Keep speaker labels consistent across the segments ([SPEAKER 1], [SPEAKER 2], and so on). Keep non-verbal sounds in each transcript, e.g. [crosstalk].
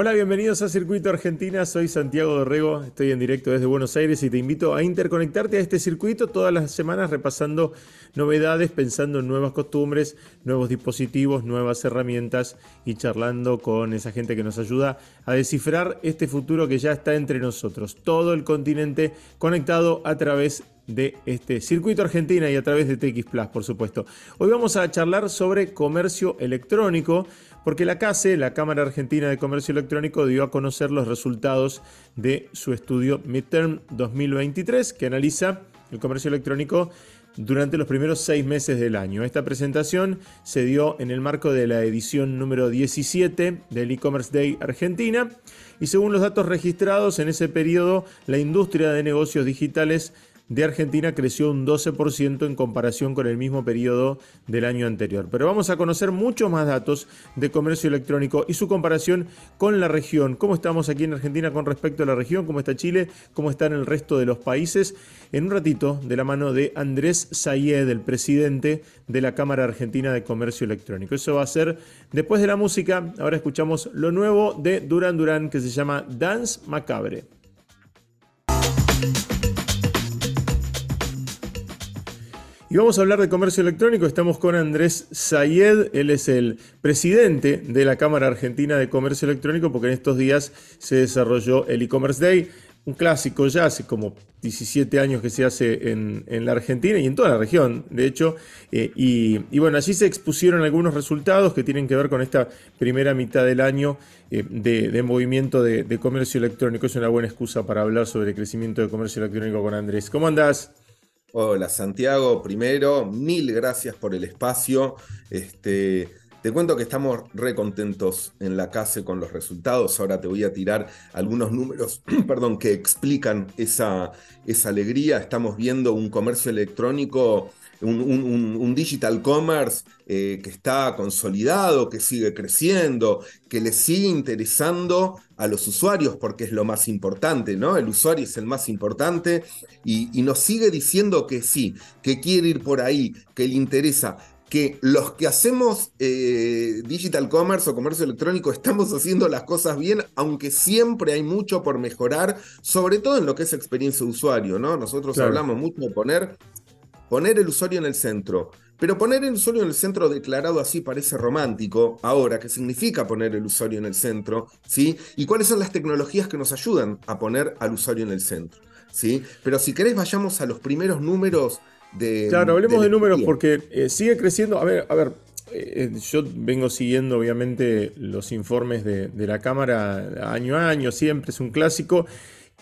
[SPEAKER 1] Hola, bienvenidos a Circuito Argentina. Soy Santiago Dorrego, estoy en directo desde Buenos Aires y te invito a interconectarte a este circuito todas las semanas repasando novedades, pensando en nuevas costumbres, nuevos dispositivos, nuevas herramientas y charlando con esa gente que nos ayuda a descifrar este futuro que ya está entre nosotros. Todo el continente conectado a través de este circuito Argentina y a través de TX Plus, por supuesto. Hoy vamos a charlar sobre comercio electrónico porque la CASE, la Cámara Argentina de Comercio Electrónico, dio a conocer los resultados de su estudio Midterm 2023, que analiza el comercio electrónico durante los primeros seis meses del año. Esta presentación se dio en el marco de la edición número 17 del e-commerce Day Argentina y según los datos registrados en ese periodo, la industria de negocios digitales de Argentina creció un 12% en comparación con el mismo periodo del año anterior. Pero vamos a conocer muchos más datos de comercio electrónico y su comparación con la región. ¿Cómo estamos aquí en Argentina con respecto a la región? ¿Cómo está Chile? ¿Cómo está en el resto de los países? En un ratito, de la mano de Andrés Sayed, el presidente de la Cámara Argentina de Comercio Electrónico. Eso va a ser después de la música. Ahora escuchamos lo nuevo de Duran Duran que se llama Dance Macabre. Y vamos a hablar de comercio electrónico. Estamos con Andrés Sayed. Él es el presidente de la Cámara Argentina de Comercio Electrónico porque en estos días se desarrolló el e-commerce day. Un clásico ya, hace como 17 años que se hace en, la Argentina y en toda la región, de hecho. Eh, y, bueno, allí se expusieron algunos resultados que tienen que ver con esta primera mitad del año eh, de, movimiento de, de comercio electrónico. Es una buena excusa para hablar sobre el crecimiento de comercio electrónico con Andrés. ¿Cómo andás?
[SPEAKER 2] Hola Santiago, primero, mil gracias por el espacio. Este, te cuento que estamos re contentos en la casa con los resultados. Ahora te voy a tirar algunos números [clears throat] perdón, que explican esa, esa alegría. Estamos viendo un comercio electrónico un, digital commerce eh, que está consolidado, que sigue creciendo, que le sigue interesando a los usuarios porque es lo más importante, ¿no? El usuario es el más importante y, nos sigue diciendo que sí, que quiere ir por ahí, que le interesa que los que hacemos eh, digital commerce o comercio electrónico estamos haciendo las cosas bien, aunque siempre hay mucho por mejorar, sobre todo en lo que es experiencia de usuario, ¿no? Nosotros hablamos mucho de poner poner el usuario en el centro. Pero poner el usuario en el centro declarado así parece romántico. Ahora, ¿qué significa poner el usuario en el centro? ¿Sí? ¿Y cuáles son las tecnologías que nos ayudan a poner al usuario en el centro? ¿Sí? Pero si querés, vayamos a los primeros números de.
[SPEAKER 1] Claro, hablemos de, números porque eh, sigue creciendo. A ver, a ver. Eh, yo vengo siguiendo obviamente los informes de, de la Cámara año a año, siempre es un clásico,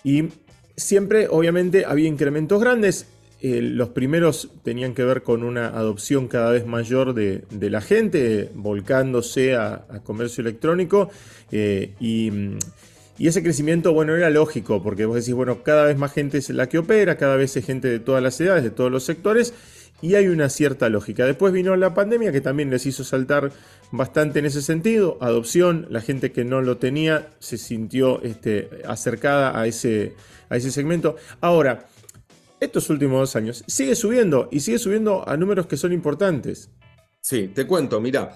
[SPEAKER 1] y siempre obviamente había incrementos grandes, eh, los primeros tenían que ver con una adopción cada vez mayor de, la gente, volcándose a, comercio electrónico. Eh, y, ese crecimiento, bueno, era lógico, porque vos decís, bueno, cada vez más gente es la que opera, cada vez es gente de todas las edades, de todos los sectores, y hay una cierta lógica. Después vino la pandemia que también les hizo saltar bastante en ese sentido. Adopción, la gente que no lo tenía se sintió este, acercada a ese, a ese segmento. Ahora, estos últimos dos años sigue subiendo y sigue subiendo a números que son importantes.
[SPEAKER 2] Sí, te cuento, mira.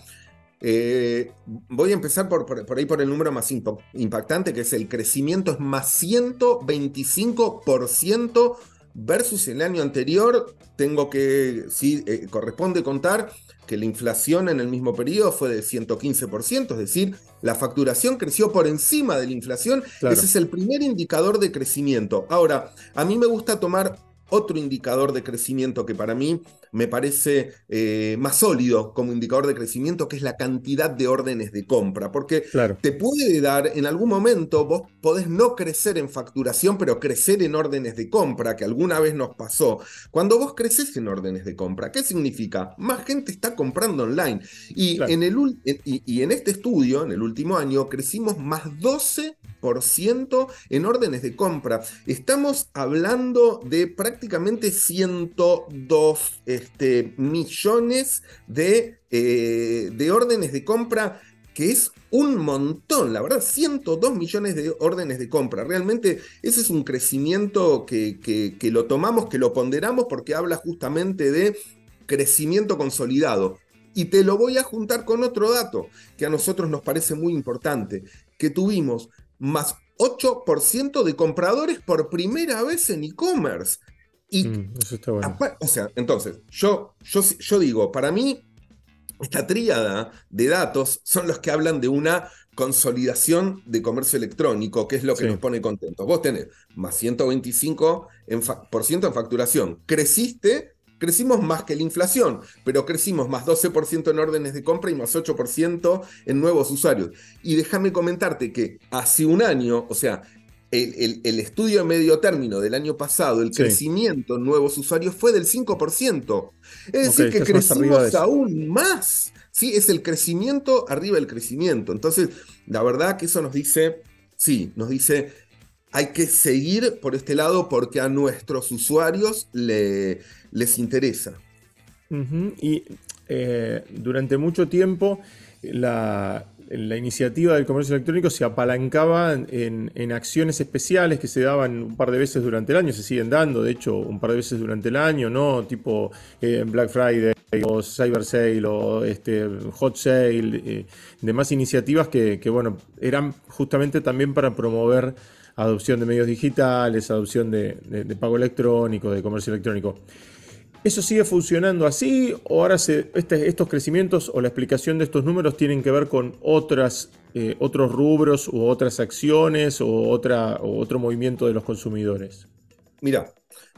[SPEAKER 2] Eh, voy a empezar por, por, ahí por el número más impactante, que es el crecimiento es más 125% versus el año anterior. Tengo que, sí, eh, corresponde contar que la inflación en el mismo periodo fue de 115%, es decir, la facturación creció por encima de la inflación. Ese es el primer indicador de crecimiento. Ahora, a mí me gusta tomar otro indicador de crecimiento que para mí me parece eh, más sólido como indicador de crecimiento, que es la cantidad de órdenes de compra. Porque te puede dar, en algún momento, vos podés no crecer en facturación, pero crecer en órdenes de compra, que alguna vez nos pasó. Cuando vos creces en órdenes de compra, ¿qué significa? Más gente está comprando online. Y, en, el, y en este estudio, en el último año, crecimos más 12 en órdenes de compra. Estamos hablando de prácticamente 102 este, millones de, eh, de órdenes de compra que es un montón, la verdad, 102 millones de órdenes de compra. Realmente ese es un crecimiento que, que, que, lo tomamos, que lo ponderamos porque habla justamente de crecimiento consolidado. Y te lo voy a juntar con otro dato que a nosotros nos parece muy importante que tuvimos más 8% de compradores por primera vez en e-commerce. Y,
[SPEAKER 1] Mm, eso está bueno.
[SPEAKER 2] o sea, entonces, yo, yo, yo digo, para mí, esta tríada de datos son los que hablan de una consolidación de comercio electrónico, que es lo que
[SPEAKER 1] Sí.
[SPEAKER 2] nos pone contentos. Vos tenés más 125 en fa- por ciento en facturación. Creciste, crecimos más que la inflación, pero crecimos más 12% en órdenes de compra y más 8% en nuevos usuarios. Y déjame comentarte que hace un año, o sea, el, el- el estudio de medio término del año pasado, el
[SPEAKER 1] Sí.
[SPEAKER 2] crecimiento en nuevos usuarios fue del 5%. Es decir, que crecimos aún más. Sí, es el crecimiento arriba del crecimiento. Entonces, la verdad que eso nos dice, sí, nos dice, hay que seguir por este lado porque a nuestros usuarios le- les interesa.
[SPEAKER 1] Y eh, durante mucho tiempo la, la iniciativa del comercio electrónico se apalancaba en, acciones especiales que se daban un par de veces durante el año, se siguen dando, de hecho, un par de veces durante el año, ¿no? Tipo eh, Black Friday o Cyber Sale o este, Hot Sale, eh, demás iniciativas que, que, bueno, eran justamente también para promover adopción de medios digitales, adopción de pago electrónico, de comercio electrónico. ¿Eso sigue funcionando así o ahora se- este- estos crecimientos o la explicación de estos números tienen que ver con otras, eh, otros rubros u otras acciones o, otra, o otro movimiento de los consumidores?
[SPEAKER 2] Mira,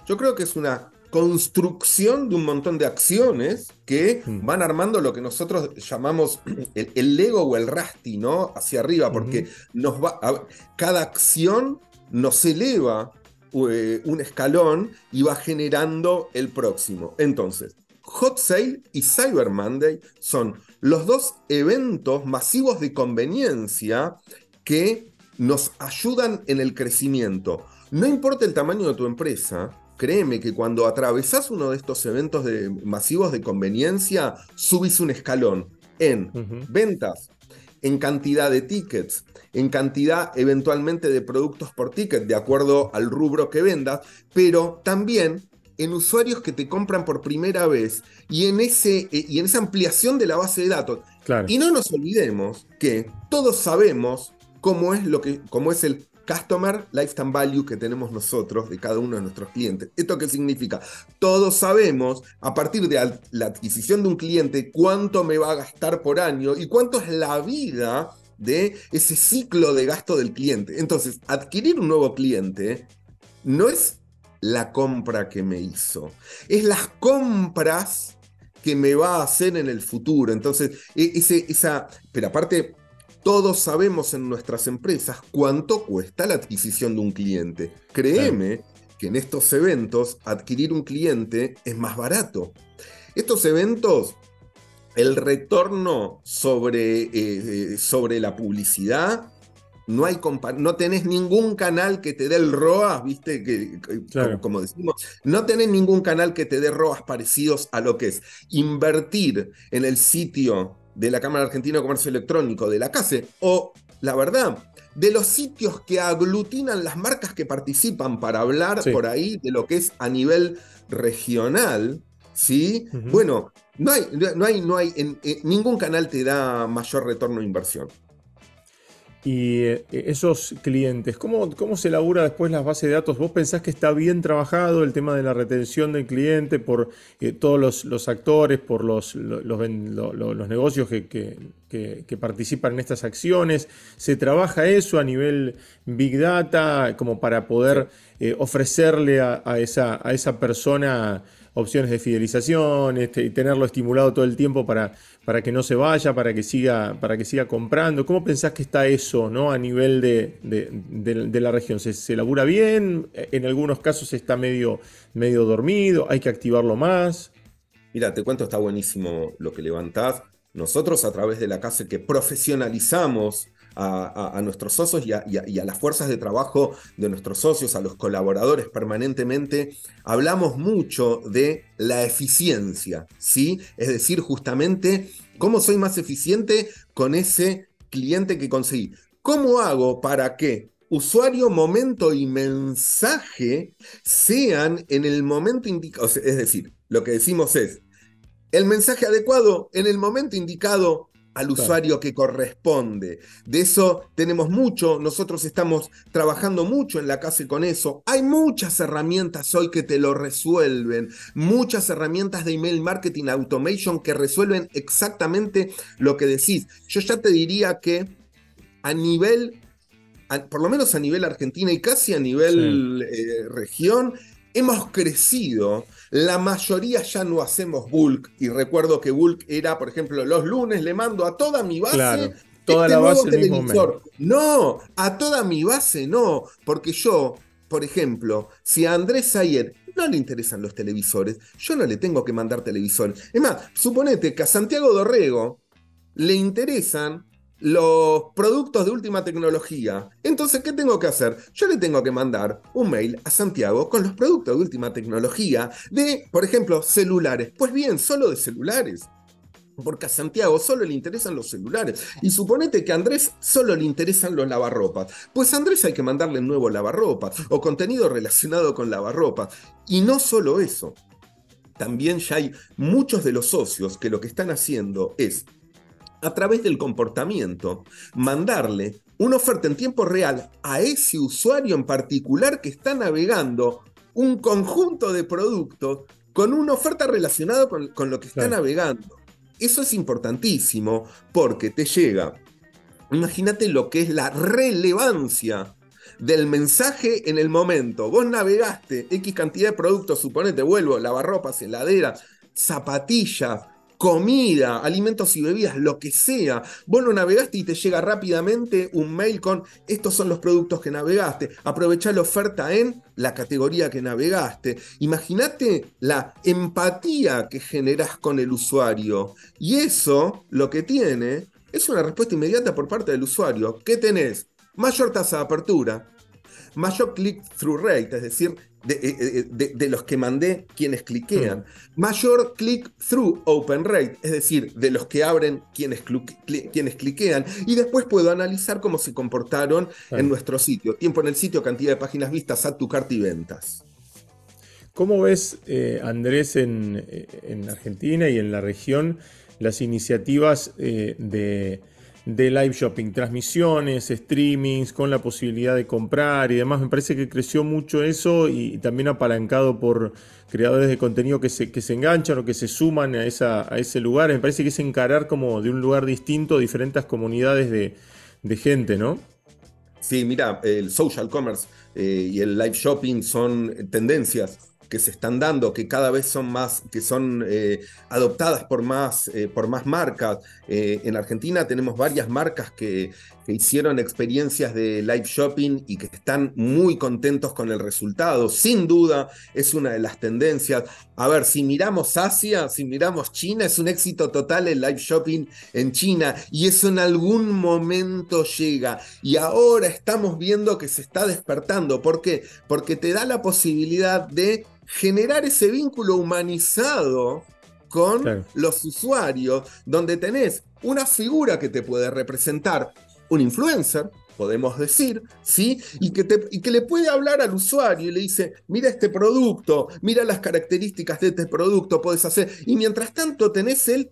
[SPEAKER 2] yo creo que es una construcción de un montón de acciones que
[SPEAKER 1] Mm.
[SPEAKER 2] van armando lo que nosotros llamamos [clears throat] el, el Lego o el Rasti, ¿no? Hacia arriba, porque nos va, a- cada acción nos eleva un escalón y va generando el próximo. Entonces, Hot Sale y Cyber Monday son los dos eventos masivos de conveniencia que nos ayudan en el crecimiento. No importa el tamaño de tu empresa, créeme que cuando atravesás uno de estos eventos de- masivos de conveniencia, subís un escalón en ventas, en cantidad de tickets, en cantidad eventualmente de productos por ticket, de acuerdo al rubro que vendas, pero también en usuarios que te compran por primera vez y en, ese, eh, y en esa ampliación de la base de datos.
[SPEAKER 1] Claro.
[SPEAKER 2] Y no nos olvidemos que todos sabemos cómo es, lo que, cómo es el Customer Lifetime Value que tenemos nosotros de cada uno de nuestros clientes. ¿Esto qué significa? Todos sabemos a partir de la adquisición de un cliente cuánto me va a gastar por año y cuánto es la vida de ese ciclo de gasto del cliente. Entonces, adquirir un nuevo cliente no es la compra que me hizo, es las compras que me va a hacer en el futuro. Entonces, e- esa, pero aparte, todos sabemos en nuestras empresas cuánto cuesta la adquisición de un cliente. Créeme que en estos eventos adquirir un cliente es más barato. Estos eventos, el retorno sobre, eh, eh, sobre la publicidad, no, hay no tenés ningún canal que te dé el ROAS, ¿viste? Que, que-
[SPEAKER 1] Claro.
[SPEAKER 2] como, como decimos, no tenés ningún canal que te dé ROAS parecidos a lo que es invertir en el sitio de la Cámara Argentina de Comercio Electrónico, de la CASE, o, la verdad, de los sitios que aglutinan las marcas que participan para hablar
[SPEAKER 1] Sí.
[SPEAKER 2] por ahí de lo que es a nivel regional, ¿sí? Bueno, no hay, no hay, no hay, en, en ningún canal te da mayor retorno de inversión.
[SPEAKER 1] Y eh, esos clientes, ¿cómo, ¿cómo se elabora después las bases de datos? ¿Vos pensás que está bien trabajado el tema de la retención del cliente por eh, todos los, los actores, por los, lo- los, negocios que, que- que- que participan en estas acciones? ¿Se trabaja eso a nivel Big Data como para poder eh, ofrecerle a, a esa, a esa persona opciones de fidelización este, tenerlo estimulado todo el tiempo para, para que no se vaya, para que siga, para que siga comprando. ¿Cómo pensás que está eso ¿no? a nivel de, de- de- de la región? ¿Se, se labura bien? En algunos casos está medio, medio dormido, hay que activarlo más.
[SPEAKER 2] Mira, te cuento, está buenísimo lo que levantás. Nosotros a través de la casa que profesionalizamos a, nuestros socios y a las fuerzas de trabajo de nuestros socios, a los colaboradores permanentemente, hablamos mucho de la eficiencia, ¿sí? Es decir, justamente, ¿cómo soy más eficiente con ese cliente que conseguí? ¿Cómo hago para que usuario, momento y mensaje sean en el momento indicado? Es decir, lo que decimos es, el mensaje adecuado en el momento indicado al usuario que corresponde. De eso tenemos mucho, nosotros estamos trabajando mucho en la casa con eso. Hay muchas herramientas hoy que te lo resuelven, muchas herramientas de email marketing automation que resuelven exactamente lo que decís. Yo ya te diría que a nivel, por lo menos a nivel Argentina y casi a nivel eh, región, hemos crecido. La mayoría ya no hacemos bulk. Y recuerdo que bulk era, por ejemplo, los lunes le mando a toda mi base.
[SPEAKER 1] toda este la base televisor.
[SPEAKER 2] no, a toda mi base no. Porque yo, por ejemplo, si a Andrés Ayer no le interesan los televisores, yo no le tengo que mandar televisores. Es más, suponete que a Santiago Dorrego le interesan los productos de última tecnología. Entonces, ¿qué tengo que hacer? Yo le tengo que mandar un mail a Santiago con los productos de última tecnología de, por ejemplo, celulares. Pues bien, solo de celulares. Porque a Santiago solo le interesan los celulares. Y suponete que a Andrés solo le interesan los lavarropas. Pues a Andrés hay que mandarle nuevo lavarropas o contenido relacionado con lavarropas. Y no solo eso. También ya hay muchos de los socios que lo que están haciendo es a través del comportamiento, mandarle una oferta en tiempo real a ese usuario en particular que está navegando un conjunto de productos con una oferta relacionada con, lo que está navegando. Eso es importantísimo porque te llega. Imagínate lo que es la relevancia del mensaje en el momento. Vos navegaste X cantidad de productos, suponete, vuelvo, lavarropas, heladera, zapatillas, comida, alimentos y bebidas, lo que sea. Vos lo navegaste y te llega rápidamente un mail con estos son los productos que navegaste. Aprovechá la oferta en la categoría que navegaste. Imagínate la empatía que generás con el usuario. Y eso lo que tiene es una respuesta inmediata por parte del usuario. ¿Qué tenés? Mayor tasa de apertura, mayor click-through rate, es decir, eh, eh, de, los que mandé quienes cliquean. Mm. Mayor click-through open rate, es decir, de los que abren quienes, quienes cliquean. Y después puedo analizar cómo se comportaron en nuestro sitio. Tiempo en el sitio, cantidad de páginas vistas, a tu carta y ventas.
[SPEAKER 1] ¿Cómo ves, eh, Andrés, en, en, Argentina y en la región las iniciativas de de live shopping, transmisiones, streamings, con la posibilidad de comprar y demás. Me parece que creció mucho eso y, también apalancado por creadores de contenido que se, que se enganchan o que se suman a, esa, a ese lugar. Me parece que es encarar como de un lugar distinto diferentes comunidades de, gente, ¿no?
[SPEAKER 2] Sí, mira, el social commerce eh, y el live shopping son tendencias que se están dando, que cada vez son más, que son eh, adoptadas por más, eh, por más marcas. Eh, en Argentina tenemos varias marcas que, que, hicieron experiencias de live shopping y que están muy contentos con el resultado. Sin duda es una de las tendencias. A ver, si miramos Asia, si miramos China, es un éxito total el live shopping en China y eso en algún momento llega. Y ahora estamos viendo que se está despertando. ¿Por qué? Porque te da la posibilidad de generar ese vínculo humanizado con los usuarios, donde tenés una figura que te puede representar un influencer, podemos decir, ¿sí? Y que, te, y que le puede hablar al usuario y le dice, mira este producto, mira las características de este producto, puedes hacer. Y mientras tanto tenés el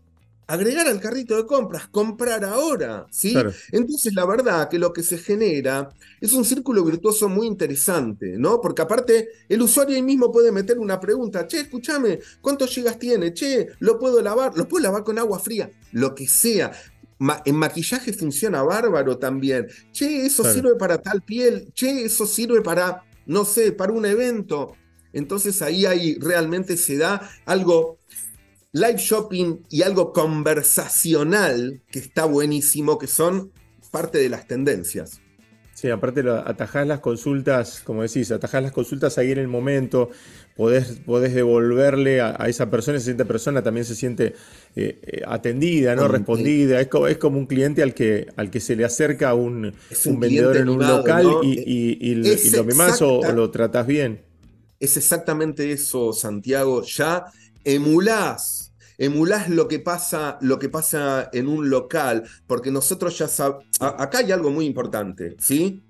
[SPEAKER 2] agregar al carrito de compras, comprar ahora, ¿sí? Entonces la verdad que lo que se genera es un círculo virtuoso muy interesante, ¿no? Porque aparte el usuario ahí mismo puede meter una pregunta, che, escúchame, ¿cuántos gigas tiene? Che, ¿lo puedo lavar? ¿Lo puedo lavar con agua fría? Lo que sea. en maquillaje funciona bárbaro también. Che, eso sirve para tal piel. Che, eso sirve para, no sé, para un evento. Entonces ahí, ahí realmente se da algo live shopping y algo conversacional que está buenísimo, que son parte de las tendencias.
[SPEAKER 1] Sí, aparte atajás las consultas, como decís, atajás las consultas ahí en el momento, podés, podés devolverle a, esa persona, esa persona también se siente eh, eh, atendida, ¿no? Respondida. Es como, es como un cliente al que, al que se le acerca un, un, vendedor en un local y, lo mimás o, o, lo tratás bien.
[SPEAKER 2] Es exactamente eso, Santiago. Ya emulás, emulás lo que pasa, lo que pasa en un local, porque nosotros ya sabemos, acá hay algo muy importante, ¿sí?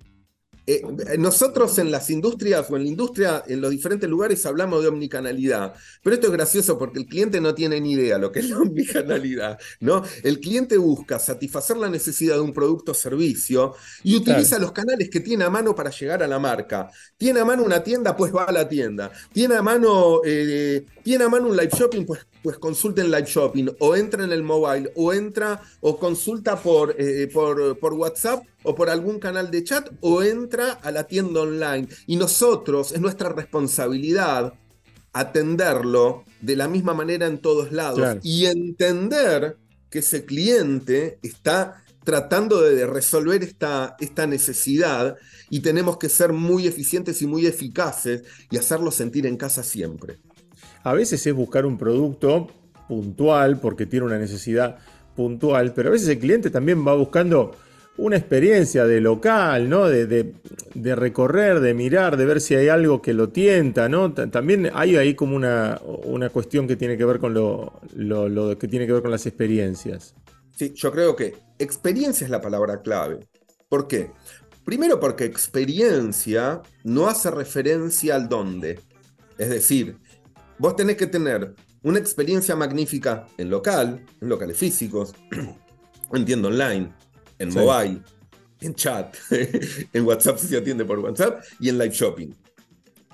[SPEAKER 2] Eh, nosotros en las industrias o en la industria, en los diferentes lugares, hablamos de omnicanalidad. Pero esto es gracioso porque el cliente no tiene ni idea lo que es la [laughs] omnicanalidad. ¿no? El cliente busca satisfacer la necesidad de un producto o servicio y utiliza los canales que tiene a mano para llegar a la marca. Tiene a mano una tienda, pues va a la tienda. Tiene a mano, eh, tiene a mano un live shopping, pues, pues consulta en live shopping. O entra en el mobile, o entra o consulta por, eh, por, por WhatsApp o por algún canal de chat, o entra a la tienda online. Y nosotros, es nuestra responsabilidad atenderlo de la misma manera en todos lados y entender que ese cliente está tratando de resolver esta, esta necesidad y tenemos que ser muy eficientes y muy eficaces y hacerlo sentir en casa siempre.
[SPEAKER 1] A veces es buscar un producto puntual porque tiene una necesidad puntual, pero a veces el cliente también va buscando una experiencia de local, ¿no? De, recorrer, de mirar, de ver si hay algo que lo tienta, ¿no? También hay ahí como una, una cuestión que tiene que ver con lo, lo, que tiene que ver con las experiencias.
[SPEAKER 2] Sí, yo creo que experiencia es la palabra clave. ¿Por qué? Primero porque experiencia no hace referencia al dónde. Es decir, vos tenés que tener una experiencia magnífica en local, en locales físicos, [clears throat] entiendo online, en mobile, en chat, [laughs] en WhatsApp si se atiende por WhatsApp y en live shopping.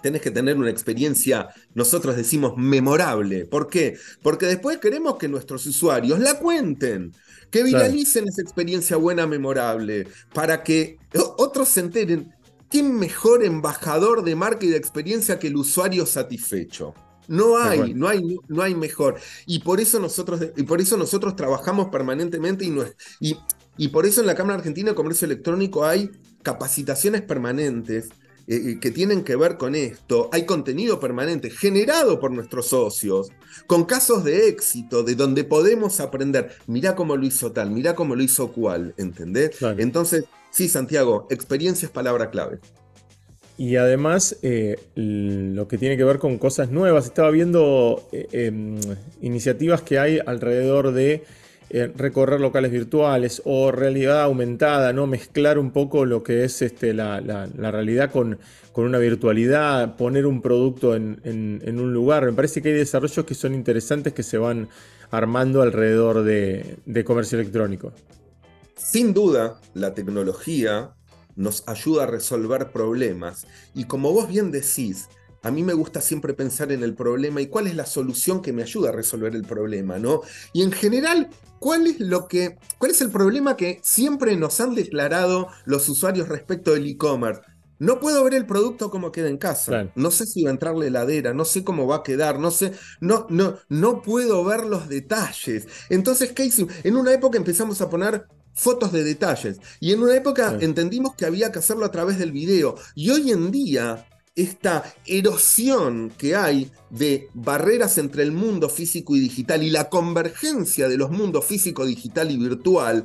[SPEAKER 2] Tenés que tener una experiencia, nosotros decimos, memorable. ¿Por qué? Porque después queremos que nuestros usuarios la cuenten, que viralicen esa experiencia buena, memorable, para que otros se enteren. ¿Qué mejor embajador de marca y de experiencia que el usuario satisfecho? No hay, no hay, no hay mejor. Y por eso nosotros, y por eso nosotros trabajamos permanentemente y, y y por eso en la Cámara Argentina de Comercio Electrónico hay capacitaciones permanentes eh, eh, que tienen que ver con esto. Hay contenido permanente generado por nuestros socios, con casos de éxito, de donde podemos aprender. Mirá cómo lo hizo tal, mirá cómo lo hizo cual, ¿entendés? Entonces, sí, Santiago, experiencia es palabra clave.
[SPEAKER 1] Y además, eh, lo que tiene que ver con cosas nuevas. Estaba viendo em, iniciativas que hay alrededor de eh, recorrer locales virtuales o realidad aumentada, ¿no? Mezclar un poco lo que es este, la, realidad con, una virtualidad, poner un producto en, un lugar. Me parece que hay desarrollos que son interesantes que se van armando alrededor de, comercio electrónico.
[SPEAKER 2] Sin duda, la tecnología nos ayuda a resolver problemas. Y como vos bien decís, a mí me gusta siempre pensar en el problema y cuál es la solución que me ayuda a resolver el problema, ¿no? Y en general, ¿cuál es lo que cuál es el problema que siempre nos han declarado los usuarios respecto del e-commerce? No puedo ver el producto como queda en casa. No sé si va a entrar la heladera, no sé cómo va a quedar, no sé, no, no, no puedo ver los detalles. Entonces, ¿qué hicimos? En una época empezamos a poner fotos de detalles y en una época entendimos que había que hacerlo a través del video. Y hoy en día esta erosión que hay de barreras entre el mundo físico y digital y la convergencia de los mundos físico, digital y virtual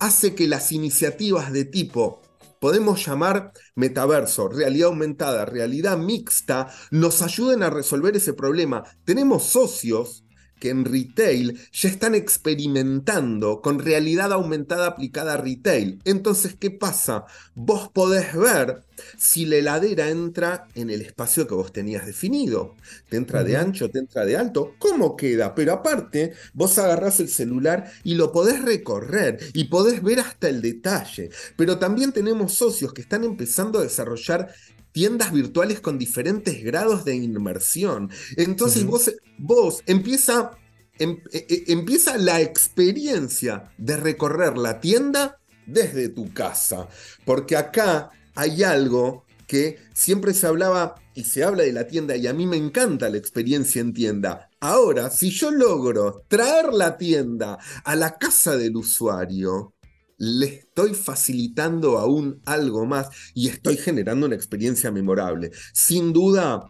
[SPEAKER 2] hace que las iniciativas de tipo podemos llamar metaverso, realidad aumentada, realidad mixta, nos ayuden a resolver ese problema. Tenemos socios que en retail ya están experimentando con realidad aumentada aplicada a retail. Entonces, ¿qué pasa? Vos podés ver si la heladera entra en el espacio que vos tenías definido. ¿Te entra de ancho, te entra de alto? ¿Cómo queda? Pero aparte, vos agarrás el celular y lo podés recorrer y podés ver hasta el detalle. Pero también tenemos socios que están empezando a desarrollar tiendas virtuales con diferentes grados de inmersión. Entonces vos, vos empieza, em, e, e, empieza la experiencia de recorrer la tienda desde tu casa. Porque acá hay algo que siempre se hablaba y se habla de la tienda y a mí me encanta la experiencia en tienda. Ahora, si yo logro traer la tienda a la casa del usuario, le estoy facilitando aún algo más y estoy generando una experiencia memorable. Sin duda,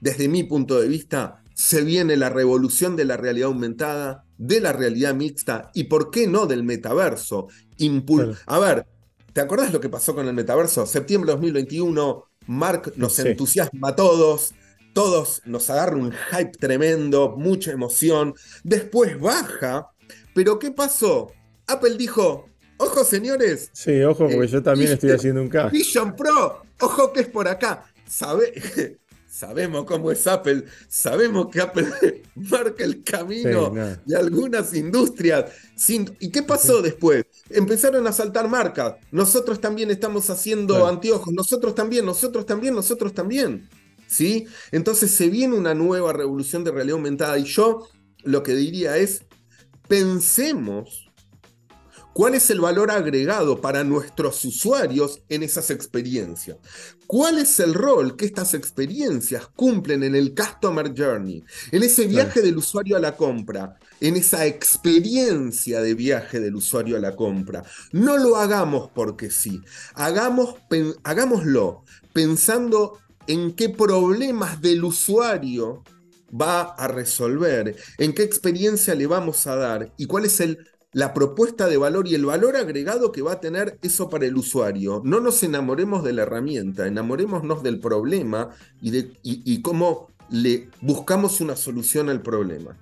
[SPEAKER 2] desde mi punto de vista, se viene la revolución de la realidad aumentada, de la realidad mixta y, ¿por qué no, del metaverso? A ver, ¿te acuerdas lo que pasó con el metaverso? Septiembre de 2021, Mark nos entusiasma a todos, todos nos agarra un hype tremendo, mucha emoción, después baja, pero ¿qué pasó? Apple dijo, Ojo, señores.
[SPEAKER 1] Sí, ojo, porque yo también estoy haciendo un caso.
[SPEAKER 2] Vision Pro, ojo que es por acá. ¿Sabe? [laughs] Sabemos cómo es Apple, sabemos que Apple [laughs] marca el camino de algunas industrias. ¿Y qué pasó después? Empezaron a saltar marcas. Nosotros también estamos haciendo anteojos, nosotros también, nosotros también, nosotros también. ¿Sí? Entonces se viene una nueva revolución de realidad aumentada y yo lo que diría es, pensemos ¿Cuál es el valor agregado para nuestros usuarios en esas experiencias? ¿Cuál es el rol que estas experiencias cumplen en el Customer Journey? En ese viaje del usuario a la compra, en esa experiencia de viaje del usuario a la compra. No lo hagamos porque sí, hagamos, hagámoslo pensando en qué problemas del usuario va a resolver, en qué experiencia le vamos a dar y cuál es el la propuesta de valor y el valor agregado que va a tener eso para el usuario. No nos enamoremos de la herramienta, enamorémonos del problema y, de, y, cómo le buscamos una solución al problema.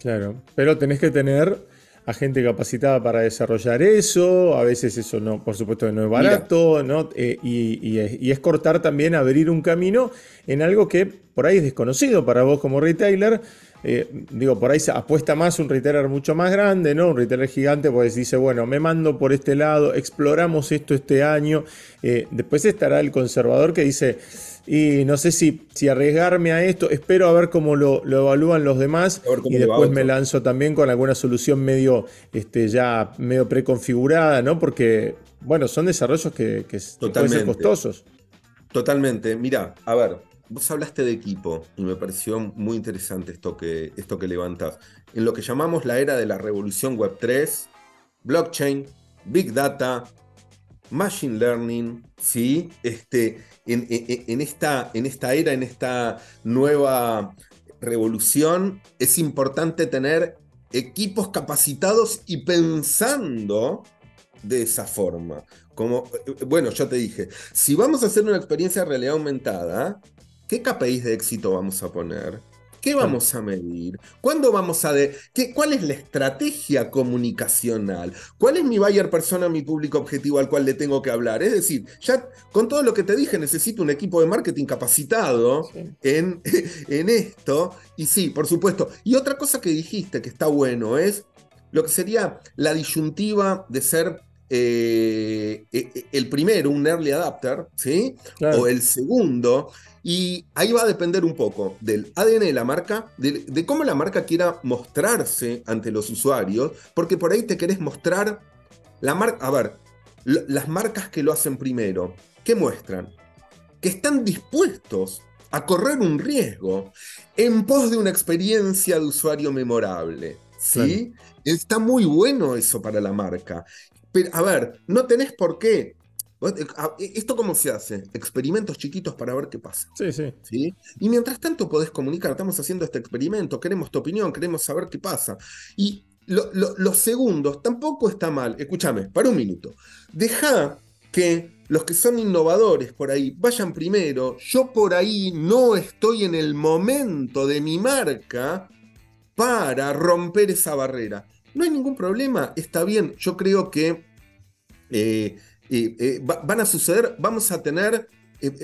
[SPEAKER 1] Claro, pero tenés que tener a gente capacitada para desarrollar eso, a veces eso no, por supuesto no es barato, ¿no? Eh, y, y, es cortar también, abrir un camino en algo que por ahí es desconocido para vos como retailer, eh, digo, por ahí se apuesta más un retailer mucho más grande, ¿no? Un retailer gigante, pues dice, bueno, me mando por este lado, exploramos esto este año. Eh, después estará el conservador que dice, y no sé si, si arriesgarme a esto, espero a ver cómo lo, evalúan los demás y después me lanzo también con alguna solución medio este, ya medio preconfigurada, ¿no? Porque, bueno, son desarrollos que, que pueden ser costosos.
[SPEAKER 2] Totalmente. Mira, a ver, Vos hablaste de equipo y me pareció muy interesante esto que, esto que levantas. En lo que llamamos la era de la revolución Web 3, blockchain, big data, machine learning, ¿sí? Este, en, en, esta, en esta era, en esta nueva revolución, es importante tener equipos capacitados y pensando de esa forma. Como, eh, bueno, yo te dije, si vamos a hacer una experiencia de realidad aumentada, ¿Qué KPIs de éxito vamos a poner? ¿Qué vamos a medir? ¿Cuándo vamos a de qué, cuál es la estrategia comunicacional? ¿Cuál es mi buyer persona, mi público objetivo al cual le tengo que hablar? Es decir, ya con todo lo que te dije, necesito un equipo de marketing capacitado en, [laughs] en esto. Y sí, por supuesto. Y otra cosa que dijiste que está bueno es lo que sería la disyuntiva de ser eh, e, e, el primero, un early adapter, ¿sí? O el segundo. Y ahí va a depender un poco del ADN de la marca, de, cómo la marca quiera mostrarse ante los usuarios, porque por ahí te querés mostrar la marca. A ver, las marcas que lo hacen primero, ¿qué muestran? Que están dispuestos a correr un riesgo en pos de una experiencia de usuario memorable. ¿Sí? Está muy bueno eso para la marca. Pero, a ver, no tenés por qué. Eh, eh, ¿Esto cómo se hace? Experimentos chiquitos para ver qué pasa.
[SPEAKER 1] Sí, sí.
[SPEAKER 2] ¿Sí? Y mientras tanto podés comunicar, estamos haciendo este experimento, queremos tu opinión, queremos saber qué pasa. Y los segundos tampoco está mal. Escúchame, para un minuto. Deja que los que son innovadores por ahí vayan primero. Yo por ahí no estoy en el momento de mi marca para romper esa barrera. No hay ningún problema, está bien. Yo creo que eh, eh, eh, van a suceder, vamos a tener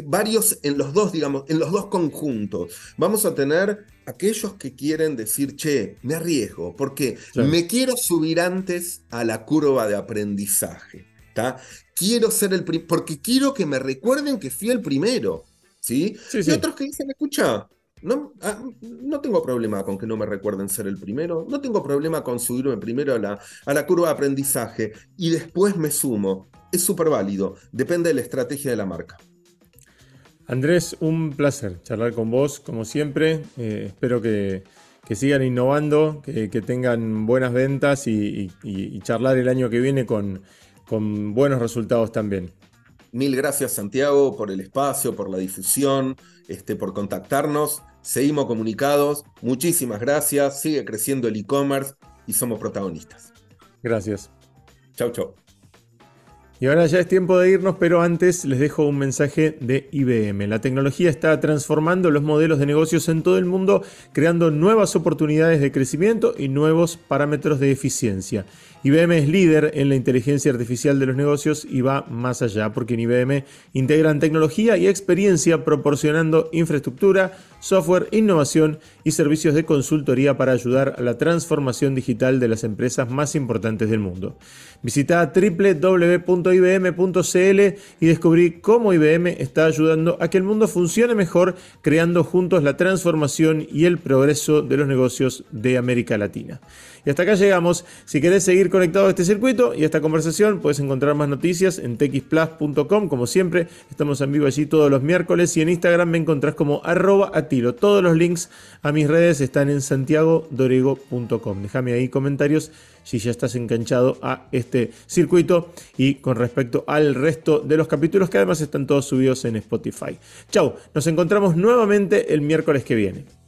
[SPEAKER 2] varios en los dos, digamos, en los dos conjuntos. Vamos a tener aquellos que quieren decir, che, me arriesgo, porque me quiero subir antes a la curva de aprendizaje. Quiero ser el primero, porque quiero que me recuerden que fui el primero. ¿sí? y otros que dicen, escucha, no, ah, no, tengo problema con que no me recuerden ser el primero, no tengo problema con subirme primero a la, a la curva de aprendizaje y después me sumo. Es súper válido, depende de la estrategia de la marca.
[SPEAKER 1] Andrés, un placer charlar con vos, como siempre. Eh, espero que, sigan innovando, que, tengan buenas ventas y, charlar el año que viene con, con buenos resultados también.
[SPEAKER 2] Mil gracias Santiago por el espacio, por la difusión, este, por contactarnos. Seguimos comunicados. Muchísimas gracias. Sigue creciendo el e-commerce y somos protagonistas.
[SPEAKER 1] Gracias.
[SPEAKER 2] Chau, chau.
[SPEAKER 1] Y ahora ya es tiempo de irnos, pero antes les dejo un mensaje de IBM. La tecnología está transformando los modelos de negocios en todo el mundo, creando nuevas oportunidades de crecimiento y nuevos parámetros de eficiencia. IBM es líder en la inteligencia artificial de los negocios y va más allá, porque en IBM integran tecnología y experiencia proporcionando infraestructura, software, innovación y servicios de consultoría para ayudar a la transformación digital de las empresas más importantes del mundo. Visita www.ibm.cl y descubrí cómo IBM está ayudando a que el mundo funcione mejor, creando juntos la transformación y el progreso de los negocios de América Latina. Y hasta acá llegamos. Si querés seguir conectado a este circuito y a esta conversación, puedes encontrar más noticias en txplus.com. Como siempre, estamos en vivo allí todos los miércoles y en Instagram me encontrás como arroba Todos los links a mis redes están en santiagodorego.com. Déjame ahí comentarios si ya estás enganchado a este circuito y con respecto al resto de los capítulos que además están todos subidos en Spotify. Chau, nos encontramos nuevamente el miércoles que viene.